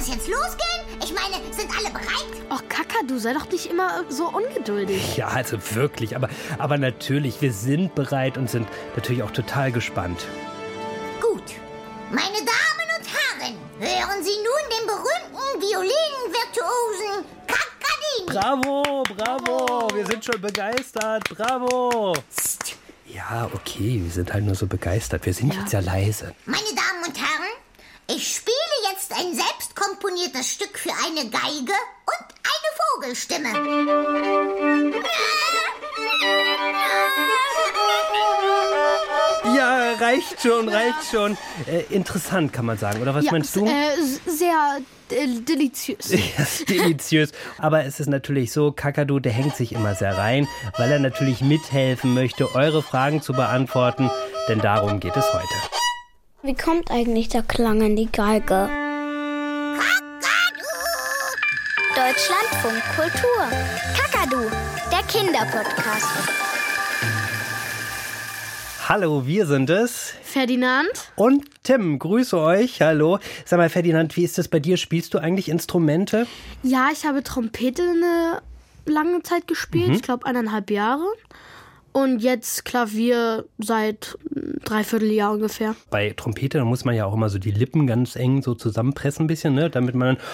es jetzt losgehen? Ich meine, sind alle bereit? Och, Kakadu, sei doch nicht immer so ungeduldig. Ja, also wirklich. Aber, aber natürlich, wir sind bereit und sind natürlich auch total gespannt. Gut. Meine Damen und Herren, hören Sie nun den berühmten Violinvirtuosen Kakadin. Bravo, bravo. Wir sind schon begeistert. Bravo. Psst. Ja, okay, wir sind halt nur so begeistert. Wir sind jetzt ja leise. Meine Damen und Herren, ich spiele jetzt ein selbst komponiertes Stück für eine Geige und eine Vogelstimme. Ja, reicht schon, reicht schon. Äh, interessant, kann man sagen. Oder was ja, meinst du? Äh, sehr äh, deliziös. Ja, deliziös. Aber es ist natürlich so, Kakadu, der hängt sich immer sehr rein, weil er natürlich mithelfen möchte, eure Fragen zu beantworten. Denn darum geht es heute. Wie kommt eigentlich der Klang in die Geige? Deutschlandfunk Kultur. Kakadu, der Kinderpodcast. Hallo, wir sind es. Ferdinand? Und Tim, grüße euch. Hallo. Sag mal, Ferdinand, wie ist das bei dir? Spielst du eigentlich Instrumente? Ja, ich habe Trompete eine lange Zeit gespielt, Mhm. ich glaube eineinhalb Jahre. Und jetzt Klavier seit dreiviertel Jahr ungefähr. Bei Trompete, da muss man ja auch immer so die Lippen ganz eng so zusammenpressen ein bisschen, ne? Damit man dann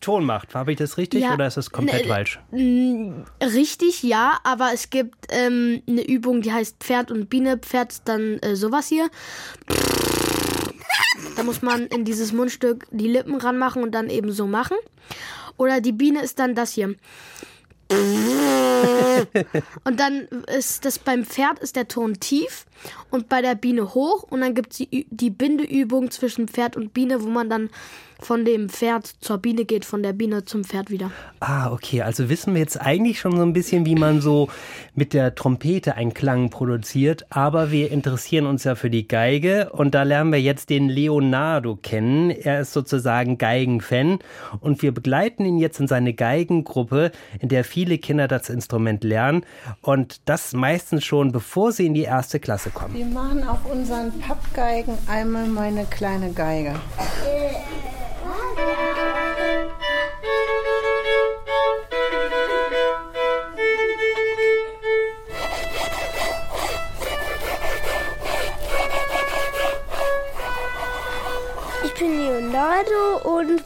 Ton macht. Habe ich das richtig Ja, oder ist das komplett ne, falsch? Richtig, ja, aber es gibt ähm, eine Übung, die heißt Pferd und Biene. Pferd ist dann äh, sowas hier. Da muss man in dieses Mundstück die Lippen ranmachen und dann eben so machen. Oder die Biene ist dann das hier. Und dann ist das beim Pferd ist der Ton tief und bei der Biene hoch. Und dann gibt es die, die Bindeübung zwischen Pferd und Biene, wo man dann von dem Pferd zur Biene geht, von der Biene zum Pferd wieder. Ah, okay. Also wissen wir jetzt eigentlich schon so ein bisschen, wie man so mit der Trompete einen Klang produziert. Aber wir interessieren uns ja für die Geige. Und da lernen wir jetzt den Leonardo kennen. Er ist sozusagen Geigenfan. Und wir begleiten ihn jetzt in seine Geigengruppe, in der viele Kinder das Instrument lernen. Und das meistens schon, bevor sie in die erste Klasse kommen. Wir machen auf unseren Pappgeigen einmal meine kleine Geige.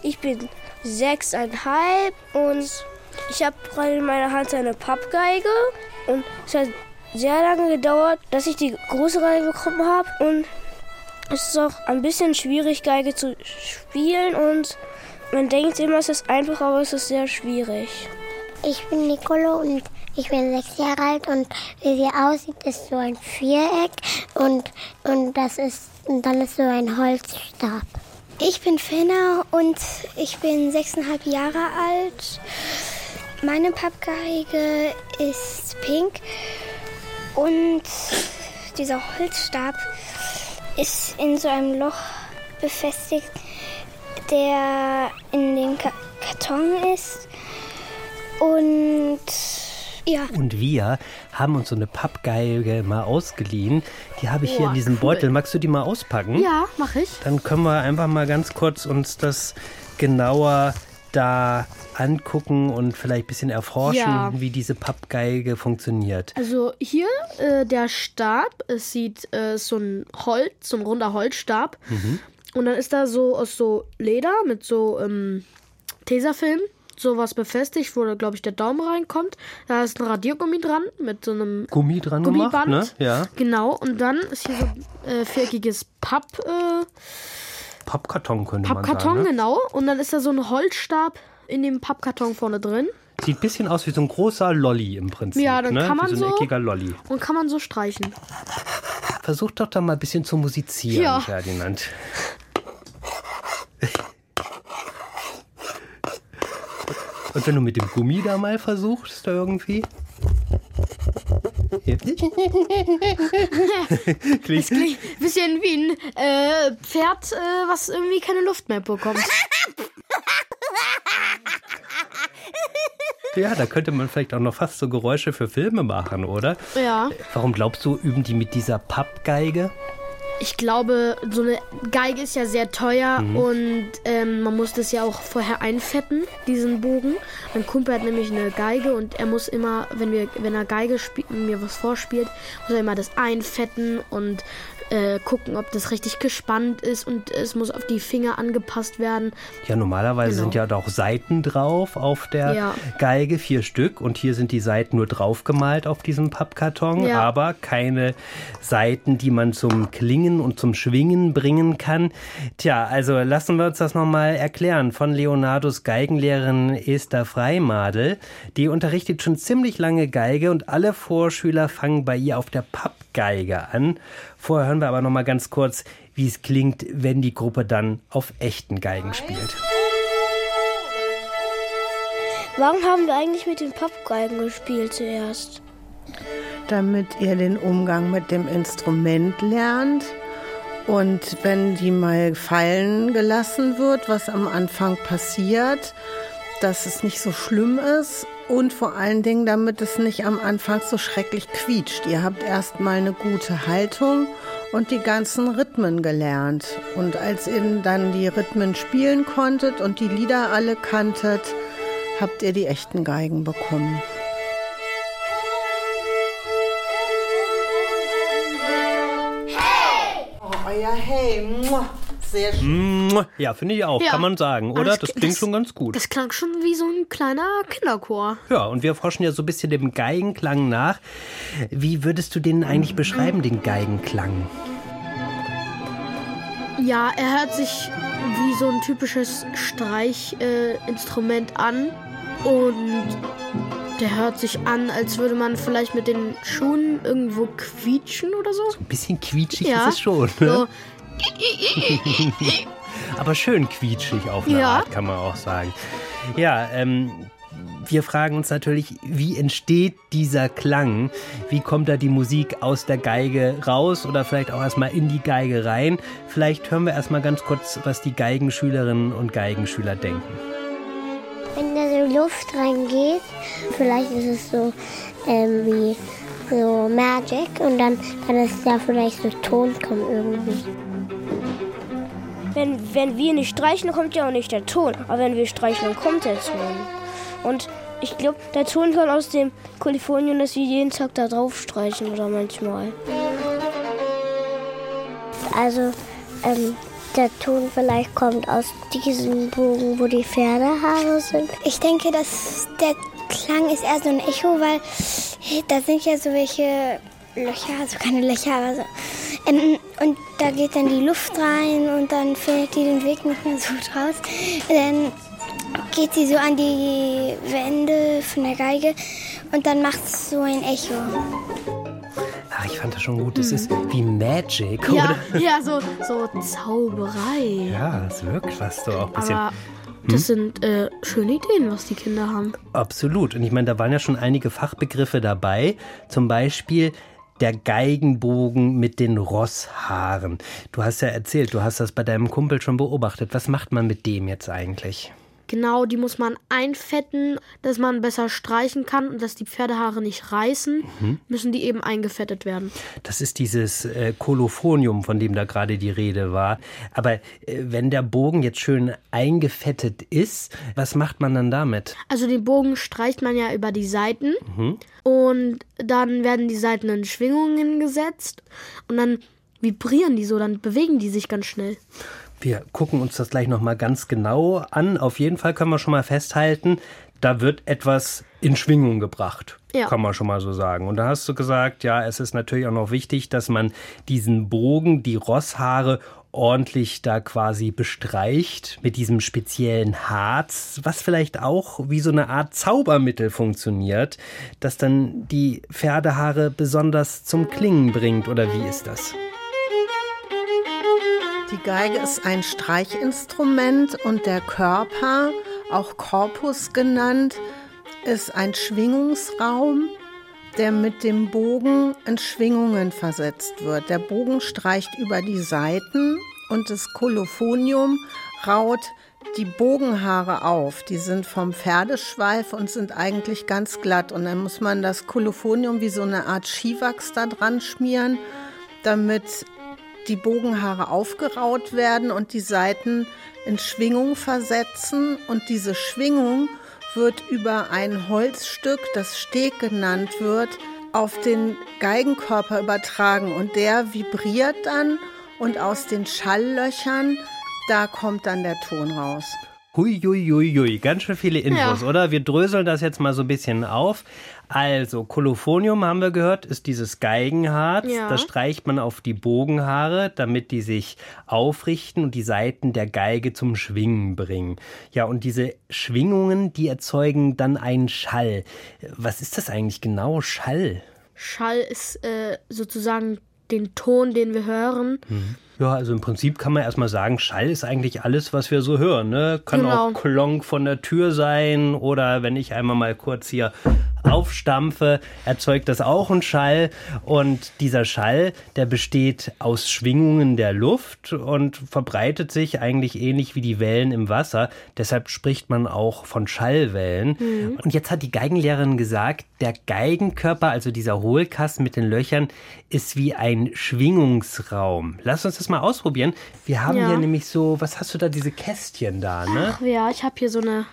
Ich bin sechseinhalb und ich habe gerade in meiner Hand eine Pappgeige. Und es hat sehr lange gedauert, dass ich die große Geige bekommen habe und es ist auch ein bisschen schwierig, Geige zu spielen. Und man denkt immer, es ist einfach, aber es ist sehr schwierig. Ich bin Nicolo und ich bin sechs Jahre alt. Und wie sie aussieht, ist so ein Viereck. Und, und das ist und dann ist so ein Holzstab. Ich bin Fenna und ich bin sechseinhalb Jahre alt. Meine Pappgeige ist pink und dieser Holzstab ist in so einem Loch befestigt, der in dem Ka Karton ist. Und ja, Und wir haben uns so eine Pappgeige mal ausgeliehen. Die habe ich hier in Boah, diesem cool. Beutel. Magst du die mal auspacken? Ja, mache ich. Dann können wir einfach mal ganz kurz uns das genauer da angucken und vielleicht ein bisschen erforschen, Ja. wie diese Pappgeige funktioniert. Also hier äh, der Stab, es sieht äh, so ein Holz, so ein runder Holzstab. Und dann ist da so aus so Leder mit so ähm, Tesafilm sowas befestigt, wo da glaube ich der Daumen reinkommt. Da ist ein Radiergummi dran mit so einem Gummi dran Gummiband. gemacht, ne? Ja. Genau, und dann ist hier so äh, viereckiges Papp, äh, Pappkarton könnte Pappkarton, man sagen. Ne? genau. Und dann ist da so ein Holzstab in dem Pappkarton vorne drin. Sieht ein bisschen aus wie so ein großer Lolli im Prinzip. Ja, dann ne? kann man wie so ein eckiger Lolli. Und kann man so streichen. Versuch doch da mal ein bisschen zu musizieren, Ja. Ferdinand. Und wenn du mit dem Gummi da mal versuchst, irgendwie. Hier. Klingt Bisschen wie ein äh, Pferd, äh, was irgendwie keine Luft mehr bekommt. Ja, da könnte man vielleicht auch noch fast so Geräusche für Filme machen, oder? Ja. Warum glaubst du, üben die mit dieser Pappgeige? Ich glaube, so eine Geige ist ja sehr teuer mhm. und ähm, man muss das ja auch vorher einfetten, diesen Bogen. Mein Kumpel hat nämlich eine Geige und er muss immer, wenn wir, wenn er Geige spielt, mir was vorspielt, muss er immer das einfetten und äh, gucken, ob das richtig gespannt ist und es muss auf die Finger angepasst werden. Ja, normalerweise genau. sind ja auch Seiten drauf auf der ja. Geige, vier Stück und hier sind die Seiten nur draufgemalt auf diesem Pappkarton, ja. aber keine Seiten, die man zum Klingen und zum Schwingen bringen kann. Tja, also lassen wir uns das nochmal erklären von Leonardos Geigenlehrerin Esther Freimadel. Die unterrichtet schon ziemlich lange Geige und alle Vorschüler fangen bei ihr auf der Pappgeige an. Vorher hören wir aber noch mal ganz kurz, wie es klingt, wenn die Gruppe dann auf echten Geigen spielt. Warum haben wir eigentlich mit den Pappgeigen gespielt zuerst? Damit ihr den Umgang mit dem Instrument lernt. Und wenn die mal fallen gelassen wird, was am Anfang passiert, dass es nicht so schlimm ist und vor allen Dingen, damit es nicht am Anfang so schrecklich quietscht. Ihr habt erstmal eine gute Haltung und die ganzen Rhythmen gelernt. Und als ihr dann die Rhythmen spielen konntet und die Lieder alle kanntet, habt ihr die echten Geigen bekommen. Hey! Oh, euer Hey! Muah. Sehr schön. Ja, finde ich auch, ja. kann man sagen, oder? Das, das, klingt das, schon ganz gut. Das klang schon wie so ein kleiner Kinderchor. Ja, und wir forschen ja so ein bisschen dem Geigenklang nach. Wie würdest du den eigentlich beschreiben, den Geigenklang? Ja, er hört sich wie so ein typisches Streichinstrument äh, an und der hört sich an, als würde man vielleicht mit den Schuhen irgendwo quietschen oder so. So ein bisschen quietschig ja. ist es schon. Ne? So, Aber schön quietschig auf eine ja. Art, kann man auch sagen. Ja, ähm, wir fragen uns natürlich, wie entsteht dieser Klang? Wie kommt da die Musik aus der Geige raus oder vielleicht auch erstmal in die Geige rein? Vielleicht hören wir erstmal ganz kurz, was die Geigenschülerinnen und Geigenschüler denken. Wenn da so Luft reingeht, vielleicht ist es so ähm, wie so Magic und dann kann es da vielleicht so Ton kommen irgendwie. Wenn, wenn wir nicht streichen, kommt ja auch nicht der Ton. Aber wenn wir streichen, dann kommt der Ton. Und ich glaube, der Ton kommt aus dem Kalifornien, dass wir jeden Tag da drauf streichen oder manchmal. Also, ähm, der Ton vielleicht kommt aus diesem Bogen, wo die Pferdehaare sind. Ich denke, dass der Klang ist eher so ein Echo, weil da sind ja so welche Löcher, also keine Löcher, aber so. Ähm, und da geht dann die Luft rein und dann findet die den Weg nicht mehr so raus. Dann geht sie so an die Wände von der Geige und dann macht es so ein Echo. Ach, ich fand das schon gut. Das mhm. ist wie Magic, ja, oder? Ja, so, so Zauberei. Ja, es wirkt fast so auch ein bisschen. Aber das hm? sind äh, schöne Ideen, was die Kinder haben. Absolut. Und ich meine, da waren ja schon einige Fachbegriffe dabei. Zum Beispiel der Geigenbogen mit den Rosshaaren. Du hast ja erzählt, du hast das bei deinem Kumpel schon beobachtet. Was macht man mit dem jetzt eigentlich? Genau, die muss man einfetten, dass man besser streichen kann und dass die Pferdehaare nicht reißen, mhm. müssen die eben eingefettet werden. Das ist dieses äh, Kolophonium, von dem da gerade die Rede war. Aber äh, wenn der Bogen jetzt schön eingefettet ist, was macht man dann damit? Also den Bogen streicht man ja über die Seiten mhm. und dann werden die Seiten in Schwingungen gesetzt und dann vibrieren die so, dann bewegen die sich ganz schnell. Wir gucken uns das gleich nochmal ganz genau an. Auf jeden Fall können wir schon mal festhalten, da wird etwas in Schwingung gebracht. Ja. Kann man schon mal so sagen. Und da hast du gesagt, ja, es ist natürlich auch noch wichtig, dass man diesen Bogen, die Rosshaare ordentlich da quasi bestreicht mit diesem speziellen Harz, was vielleicht auch wie so eine Art Zaubermittel funktioniert, das dann die Pferdehaare besonders zum Klingen bringt. Oder wie ist das? Die Geige ist ein Streichinstrument und der Körper, auch Korpus genannt, ist ein Schwingungsraum, der mit dem Bogen in Schwingungen versetzt wird. Der Bogen streicht über die Saiten und das Kolophonium raut die Bogenhaare auf. Die sind vom Pferdeschweif und sind eigentlich ganz glatt. Und dann muss man das Kolophonium wie so eine Art Skiwachs da dran schmieren, damit die Bogenhaare aufgeraut werden und die Saiten in Schwingung versetzen. Und diese Schwingung wird über ein Holzstück, das Steg genannt wird, auf den Geigenkörper übertragen. Und der vibriert dann und aus den Schalllöchern, da kommt dann der Ton raus. Huiuiuiui, ganz schön viele Infos, Ja. oder? Wir dröseln das jetzt mal so ein bisschen auf. Also, Kolophonium haben wir gehört, ist dieses Geigenharz. Ja. Das streicht man auf die Bogenhaare, damit die sich aufrichten und die Saiten der Geige zum Schwingen bringen. Ja, und diese Schwingungen, die erzeugen dann einen Schall. Was ist das eigentlich genau, Schall? Schall ist äh, sozusagen den Ton, den wir hören. Ja, also im Prinzip kann man erstmal sagen, Schall ist eigentlich alles, was wir so hören. Ne? Kann Genau. auch Klonk von der Tür sein oder wenn ich einmal mal kurz hier aufstampfe, erzeugt das auch einen Schall. Und dieser Schall, der besteht aus Schwingungen der Luft und verbreitet sich eigentlich ähnlich wie die Wellen im Wasser. Deshalb spricht man auch von Schallwellen. Und jetzt hat die Geigenlehrerin gesagt, der Geigenkörper, also dieser Hohlkasten mit den Löchern, ist wie ein Schwingungsraum. Lass uns das mal ausprobieren. Wir haben Ja. hier nämlich so, was hast du da, diese Kästchen da, ne? Ach ja, ich habe hier so eine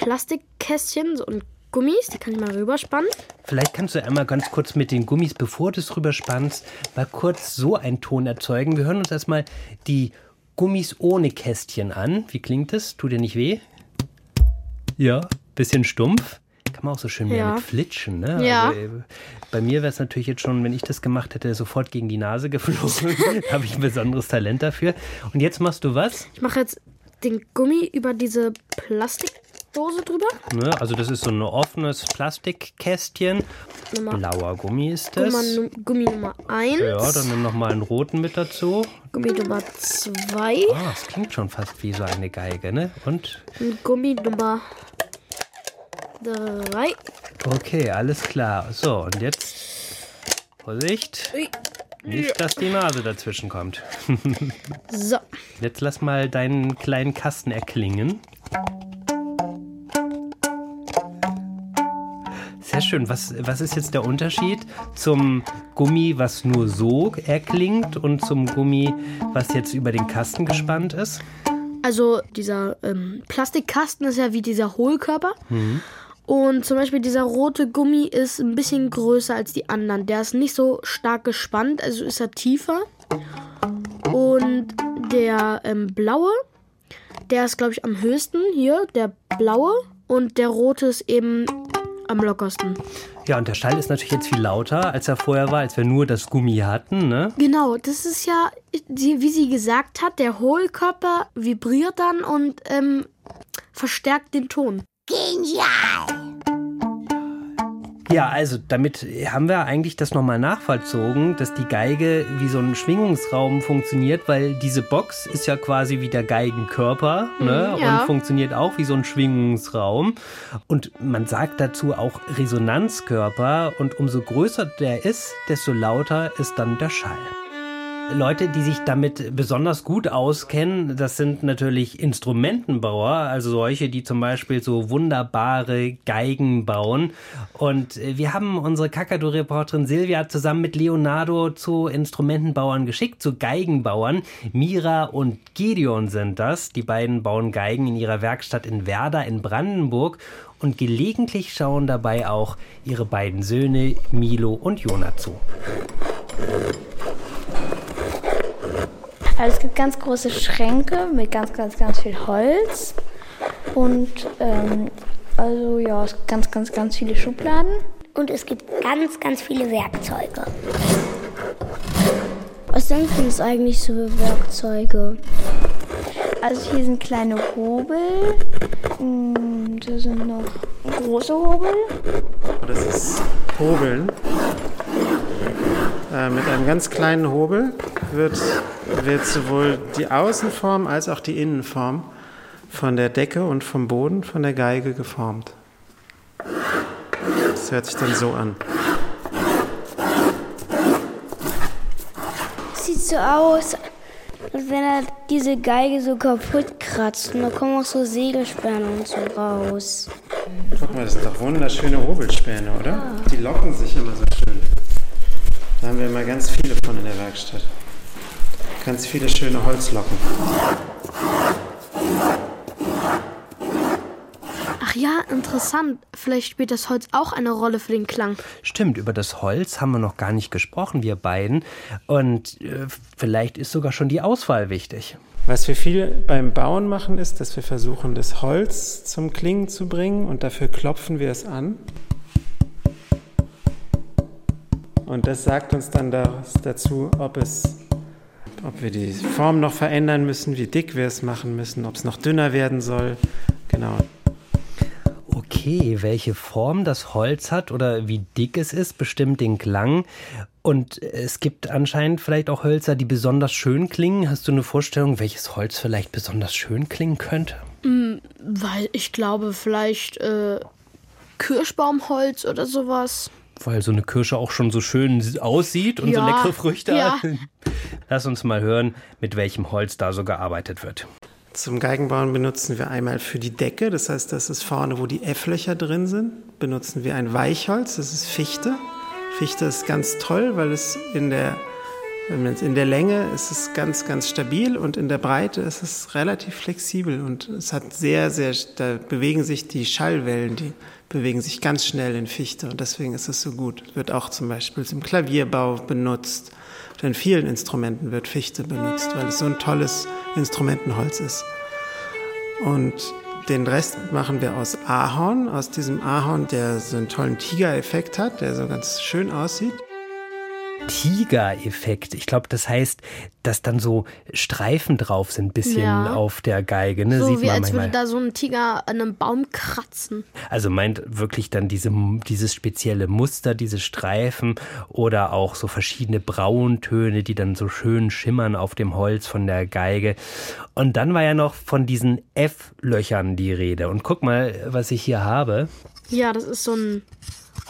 Plastikkästchen so und Gummis, die kann ich mal rüberspannen. Vielleicht kannst du einmal ganz kurz mit den Gummis, bevor du es drüber spannst, mal kurz so einen Ton erzeugen. Wir hören uns erstmal die Gummis ohne Kästchen an. Wie klingt es? Tut dir nicht weh? Ja, bisschen stumpf. Kann man auch so schön mehr Ja. mit flitschen, ne? Ja. Also, bei mir wäre es natürlich jetzt schon, wenn ich das gemacht hätte, sofort gegen die Nase geflogen. da habe ich ein besonderes Talent dafür. Und jetzt machst du was? Ich mache jetzt den Gummi über diese Plastikdose drüber. Ne? Also das ist so ein offenes Plastikkästchen. Nummer, Blauer Gummi ist das. Gummi, Gummi Nummer 1, Ja, dann nimm noch mal einen roten mit dazu. Gummi Nummer 2 Ah, das klingt schon fast wie so eine Geige, ne? Und? und Gummi Nummer 3. Okay, alles klar. So, und jetzt. Vorsicht. Nicht, dass die Nase dazwischen kommt. So, Jetzt lass mal deinen kleinen Kasten erklingen. Sehr schön. Was, was ist jetzt der Unterschied zum Gummi, was nur so erklingt und zum Gummi, was jetzt über den Kasten gespannt ist? also dieser ähm, Plastikkasten ist ja wie dieser Hohlkörper. Und zum Beispiel dieser rote Gummi ist ein bisschen größer als die anderen. Der ist nicht so stark gespannt, also ist er tiefer. Und der ähm, blaue, der ist, glaube ich, am höchsten hier, der blaue. Und der rote ist eben am lockersten. Ja, und der Schall ist natürlich jetzt viel lauter, als er vorher war, als wir nur das Gummi hatten, ne? Genau, das ist ja, wie sie gesagt hat, der Hohlkörper vibriert dann und ähm, verstärkt den Ton. Genial! Ja, also damit haben wir eigentlich das nochmal nachvollzogen, dass die Geige wie so ein Schwingungsraum funktioniert, weil diese Box ist ja quasi wie der Geigenkörper ne? ja. und funktioniert auch wie so ein Schwingungsraum. Und man sagt dazu auch Resonanzkörper und umso größer der ist, desto lauter ist dann der Schall. Leute, die sich damit besonders gut auskennen, das sind natürlich Instrumentenbauer, also solche, die zum Beispiel so wunderbare Geigen bauen. Und äh, wir haben unsere Kakadu-Reporterin Silvia zusammen mit Leonardo zu Instrumentenbauern geschickt, zu Geigenbauern. Mira und Gideon sind das. Die beiden bauen Geigen in ihrer Werkstatt in Werder in Brandenburg. Und gelegentlich schauen dabei auch ihre beiden Söhne Milo und Jona zu. Also es gibt ganz große Schränke mit ganz, ganz, ganz viel Holz. Und ähm, also ja, es gibt ganz, ganz, ganz viele Schubladen. Und es gibt ganz, ganz viele Werkzeuge. Was sind denn das eigentlich so für Werkzeuge? Also hier sind kleine Hobel. Und da sind noch große Hobel. Das ist Hobeln. Äh, mit einem ganz kleinen Hobel wird, wird sowohl die Außenform als auch die Innenform von der Decke und vom Boden von der Geige geformt. Das hört sich dann so an. Sieht so aus, als wenn er diese Geige so kaputt kratzt. Und da kommen auch so Segelspäne und so raus. Guck mal, das sind doch wunderschöne Hobelspäne, oder? Die locken sich immer so schön. Da haben wir immer ganz viele von in der Werkstatt. ganz viele schöne Holzlocken. Ach ja, interessant. Vielleicht spielt das Holz auch eine Rolle für den Klang. Stimmt, über das Holz haben wir noch gar nicht gesprochen, wir beiden. Und äh, vielleicht ist sogar schon die Auswahl wichtig. Was wir viel beim Bauen machen, ist, dass wir versuchen, das Holz zum Klingen zu bringen und dafür klopfen wir es an. Und das sagt uns dann das dazu, ob es ob wir die Form noch verändern müssen, wie dick wir es machen müssen, ob es noch dünner werden soll. Genau. Okay, welche Form das Holz hat oder wie dick es ist, bestimmt den Klang. Und es gibt anscheinend vielleicht auch Hölzer, die besonders schön klingen. Hast du eine Vorstellung, welches Holz vielleicht besonders schön klingen könnte? Mm, weil ich glaube, vielleicht äh, Kirschbaumholz oder sowas. Weil so eine Kirsche auch schon so schön aussieht und Ja, so leckere Früchte ja. hat. Lass uns mal hören, mit welchem Holz da so gearbeitet wird. Zum Geigenbauen benutzen wir einmal für die Decke, das heißt, das ist vorne, wo die F-Löcher drin sind, benutzen wir ein Weichholz, das ist Fichte. Fichte ist ganz toll, weil es in der, in der Länge ist es ganz, ganz stabil und in der Breite ist es relativ flexibel und es hat sehr, sehr, da bewegen sich die Schallwellen, die bewegen sich ganz schnell in Fichte und deswegen ist es so gut. Wird auch zum Beispiel im Klavierbau benutzt. In vielen Instrumenten wird Fichte benutzt, weil es so ein tolles Instrumentenholz ist. Und den Rest machen wir aus Ahorn, aus diesem Ahorn, der so einen tollen Tigereffekt hat, der so ganz schön aussieht. Tiger-Effekt. Ich glaube, das heißt, dass dann so Streifen drauf sind, bisschen Ja. auf der Geige. Ne? So Sieht wie man als würde manchmal. da so ein Tiger an einem Baum kratzen. Also meint wirklich dann diese, dieses spezielle Muster, diese Streifen oder auch so verschiedene Brauntöne, die dann so schön schimmern auf dem Holz von der Geige. Und dann war ja noch von diesen F-Löchern die Rede. Und guck mal, was ich hier habe. Ja, das ist so ein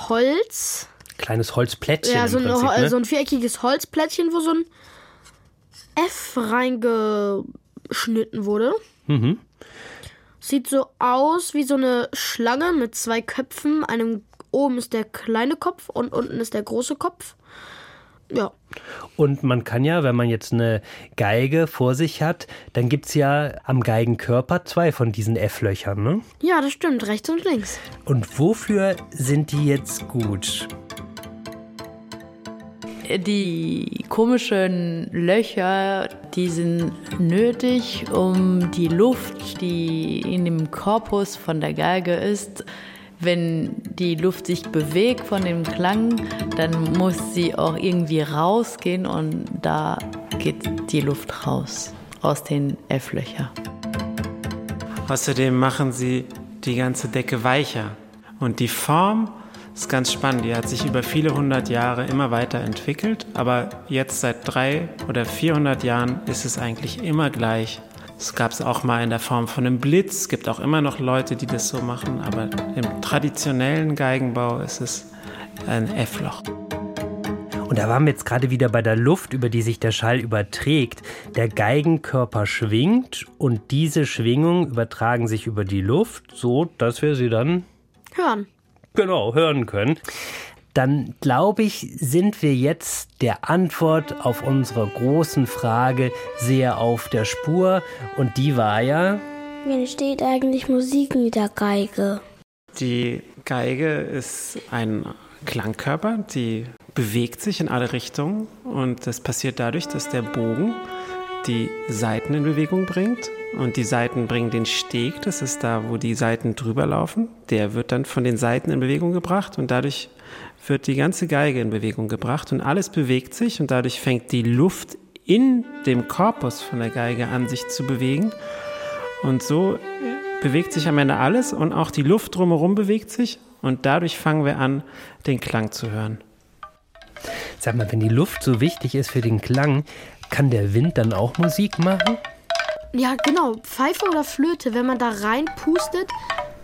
Holz. Kleines Holzplättchen Ja, so ein, Prinzip. Hol- ne? so ein viereckiges Holzplättchen, wo so ein F reingeschnitten wurde. Mhm. Sieht so aus wie so eine Schlange mit zwei Köpfen. Einem oben ist der kleine Kopf und unten ist der große Kopf. Ja, Und man kann ja, wenn man jetzt eine Geige vor sich hat, dann gibt es ja am Geigenkörper zwei von diesen F-Löchern. Ne? ja, das stimmt, rechts und links. Und wofür sind die jetzt gut? Die komischen Löcher, die sind nötig, um die Luft, die in dem Korpus von der Geige ist, wenn die Luft sich bewegt von dem Klang, dann muss sie auch irgendwie rausgehen und da geht die Luft raus aus den F-Löchern. Außerdem machen sie die ganze Decke weicher. Und die Form ist ganz spannend. Die hat sich über viele hundert Jahre immer weiter entwickelt. Aber jetzt seit drei oder 400 Jahren ist es eigentlich immer gleich. Es gab es auch mal in der Form von einem Blitz. Es gibt auch immer noch Leute, die das so machen. Aber im traditionellen Geigenbau ist es ein F-Loch. Und da waren wir jetzt gerade wieder bei der Luft, über die sich der Schall überträgt. Der Geigenkörper schwingt und diese Schwingungen übertragen sich über die Luft, so dass wir sie dann Hören. Genau hören können. Dann glaube ich, sind wir jetzt der Antwort auf unsere großen Frage sehr auf der Spur. Und die war ja, Wie entsteht eigentlich Musik mit der Geige? Die Geige ist ein Klangkörper, die bewegt sich in alle Richtungen und das passiert dadurch, dass der Bogen die Saiten in Bewegung bringt und die Saiten bringen den Steg, das ist da, wo die Saiten drüber laufen, der wird dann von den Saiten in Bewegung gebracht und dadurch wird die ganze Geige in Bewegung gebracht und alles bewegt sich und dadurch fängt die Luft in dem Korpus von der Geige an sich zu bewegen und so bewegt sich am Ende alles und auch die Luft drumherum bewegt sich und dadurch fangen wir an, den Klang zu hören. sag mal, wenn die Luft so wichtig ist für den Klang, kann der Wind dann auch Musik machen? Ja, genau. Pfeife oder Flöte. Wenn man da reinpustet,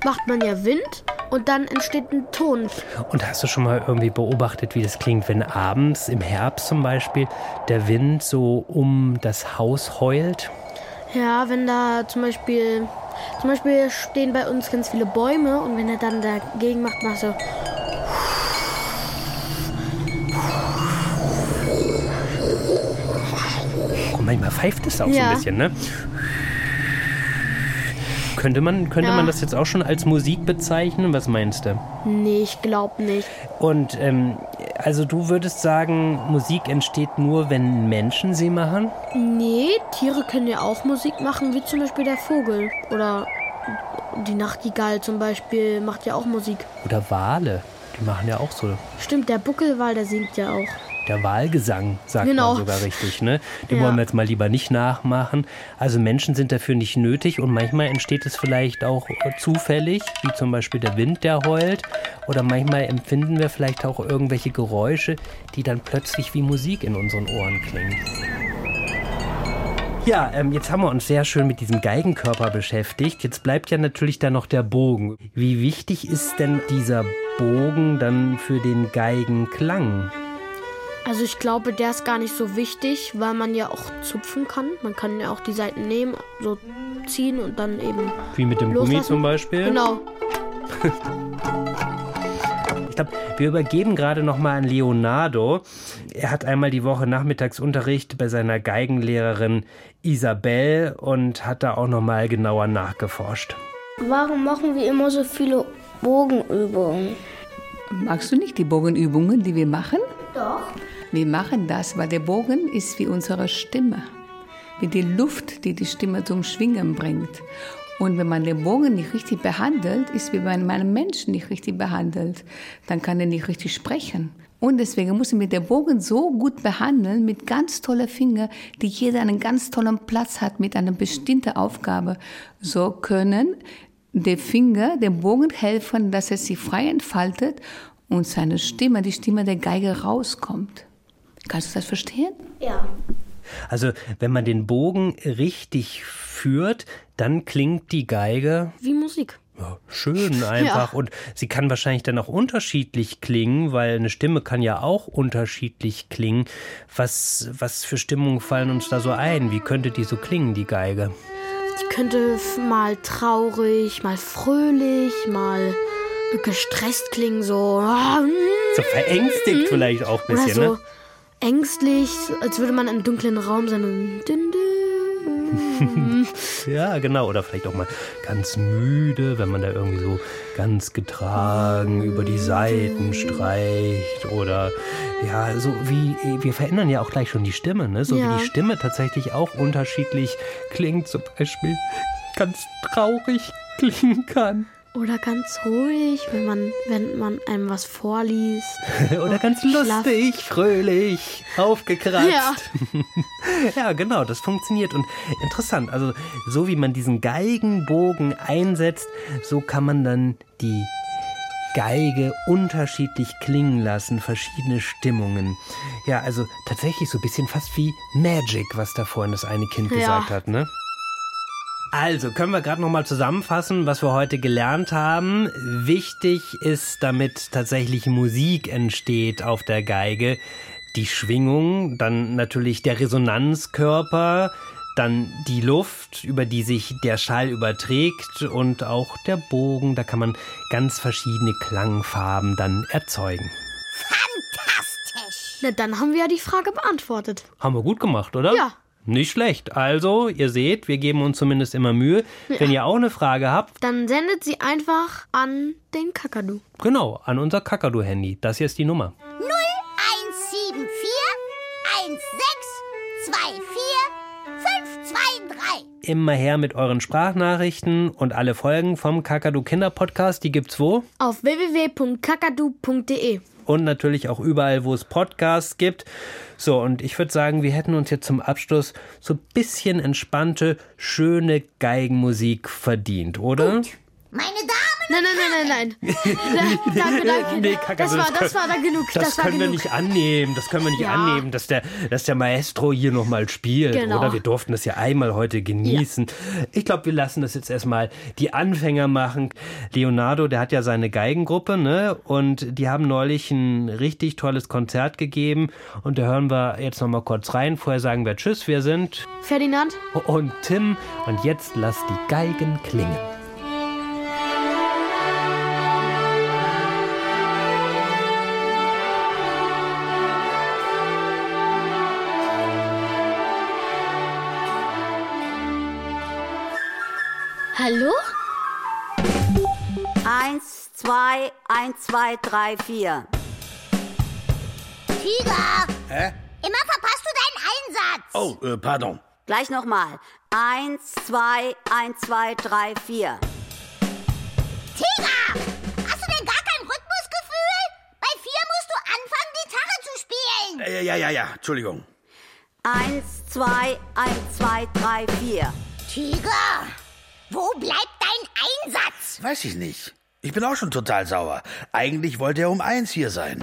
macht man ja Wind und dann entsteht ein Ton. Und hast du schon mal irgendwie beobachtet, wie das klingt, wenn abends im Herbst zum Beispiel der Wind so um das Haus heult? Ja, wenn da zum Beispiel, zum Beispiel stehen bei uns ganz viele Bäume und wenn er dann dagegen macht, macht so. Manchmal pfeift es auch so Ja. ein bisschen, ne? Könnte man, könnte Ja. man das jetzt auch schon als Musik bezeichnen? Was meinst du? Nee, ich glaube nicht. Und ähm, also du würdest sagen, Musik entsteht nur, wenn Menschen sie machen? Nee, Tiere können ja auch Musik machen, wie zum Beispiel der Vogel. Oder die Nachtigall zum Beispiel macht ja auch Musik. Oder Wale? Die machen ja auch so. Stimmt, der Buckelwal, der singt ja auch. Der Wahlgesang, sagt Genau. man sogar richtig, ne? Den Ja. wollen wir jetzt mal lieber nicht nachmachen. Also Menschen sind dafür nicht nötig und manchmal entsteht es vielleicht auch zufällig, wie zum Beispiel der Wind, der heult. Oder manchmal empfinden wir vielleicht auch irgendwelche Geräusche, die dann plötzlich wie Musik in unseren Ohren klingen. Ja, ähm, jetzt haben wir uns sehr schön mit diesem Geigenkörper beschäftigt. Jetzt bleibt ja natürlich da noch der Bogen. Wie wichtig ist denn dieser Bogen dann für den Geigenklang? Also ich glaube, der ist gar nicht so wichtig, weil man ja auch zupfen kann. Man kann ja auch die Seiten nehmen, so ziehen und dann eben Wie mit dem Gummi loslassen. zum Beispiel? Genau. Ich glaube, wir übergeben gerade noch mal an Leonardo. Er hat einmal die Woche Nachmittagsunterricht bei seiner Geigenlehrerin Isabel und hat da auch noch mal genauer nachgeforscht. Warum machen wir immer so viele Bogenübungen? Magst du nicht die Bogenübungen, die wir machen? Doch. Wir machen das, weil der Bogen ist wie unsere Stimme, wie die Luft, die die Stimme zum Schwingen bringt. Und wenn man den Bogen nicht richtig behandelt, ist wie wenn man einen Menschen nicht richtig behandelt, dann kann er nicht richtig sprechen. Und deswegen müssen wir den Bogen so gut behandeln, mit ganz tollen Fingern, die jeder einen ganz tollen Platz hat, mit einer bestimmten Aufgabe. So können die Finger dem Bogen helfen, dass er sich frei entfaltet und seine Stimme, die Stimme der Geige rauskommt. Kannst du das verstehen? Ja. Also, wenn man den Bogen richtig führt, dann klingt die Geige Wie Musik. ja, schön einfach. Und sie kann wahrscheinlich dann auch unterschiedlich klingen, weil eine Stimme kann ja auch unterschiedlich klingen. Was, was für Stimmungen fallen uns da so ein? Wie könnte die so klingen, die Geige? Die könnte mal traurig, mal fröhlich, mal gestresst klingen, so. ah, mm, So verängstigt vielleicht auch ein Oder bisschen, so ne? Ängstlich, als würde man im dunklen Raum sein. und dün, dün. Ja, genau. Oder vielleicht auch mal ganz müde, wenn man da irgendwie so ganz getragen über die Seiten streicht. Oder ja, so wie, wir verändern ja auch gleich schon die Stimme, ne? So Ja. wie die Stimme tatsächlich auch unterschiedlich klingt. Zum Beispiel ganz traurig klingen kann. Oder ganz ruhig, wenn man, wenn man einem was vorliest. Oder ganz lustig, fröhlich, aufgekratzt. Ja. Ja, genau, das funktioniert. Und interessant, also so wie man diesen Geigenbogen einsetzt, so kann man dann die Geige unterschiedlich klingen lassen, verschiedene Stimmungen. Ja, also tatsächlich so ein bisschen fast wie Magic, was da vorhin das eine Kind Ja. gesagt hat, ne? Also, können wir gerade noch mal zusammenfassen, was wir heute gelernt haben. Wichtig ist, damit tatsächlich Musik entsteht auf der Geige, die Schwingung, dann natürlich der Resonanzkörper, dann die Luft, über die sich der Schall überträgt und auch der Bogen, da kann man ganz verschiedene Klangfarben dann erzeugen. Fantastisch. Na, dann haben wir ja die Frage beantwortet. Haben wir gut gemacht, oder? Ja. Nicht schlecht. Also, ihr seht, wir geben uns zumindest immer Mühe. Wenn ihr auch eine Frage habt, Dann sendet sie einfach an den Kakadu. Genau, an unser Kakadu-Handy. Das hier ist die Nummer. 0174 Immer her mit euren Sprachnachrichten und alle Folgen vom Kakadu Kinder Podcast, die gibt's wo? Auf www.kakadu.de. Und natürlich auch überall, wo es Podcasts gibt. So, und ich würde sagen, wir hätten uns jetzt zum Abschluss so ein bisschen entspannte, schöne Geigenmusik verdient, oder? Meine Damen Nein, nein, nein, nein, nein. Da- danke, danke. Nee, Kakadu, das, war, das das war da genug. Das, Das, können wir genug. nicht annehmen. Das können wir nicht Ja. annehmen, dass der, dass der Maestro hier nochmal spielt. Genau. Oder wir durften das ja einmal heute genießen. Ich glaube, wir lassen das jetzt erstmal die Anfänger machen. Leonardo, der hat ja seine Geigengruppe, ne? Und die haben neulich ein richtig tolles Konzert gegeben. Und da hören wir jetzt nochmal kurz rein. Vorher sagen wir Tschüss, wir sind Ferdinand? und Tim. Und jetzt lass die Geigen klingen. Hallo? Eins, zwei, eins, zwei, drei, vier. Tiger, Hä? immer verpasst du deinen Einsatz. Oh, äh, pardon. Gleich nochmal. Eins, zwei, eins, zwei, drei, vier. Tiger, hast du denn gar kein Rhythmusgefühl? Bei vier musst du anfangen, Gitarre zu spielen. Äh, ja, ja, ja, Entschuldigung. Eins, zwei, eins, zwei, drei, vier. Tiger, wo bleibt dein Einsatz? Weiß ich nicht. Ich bin auch schon total sauer. Eigentlich wollte er um eins hier sein.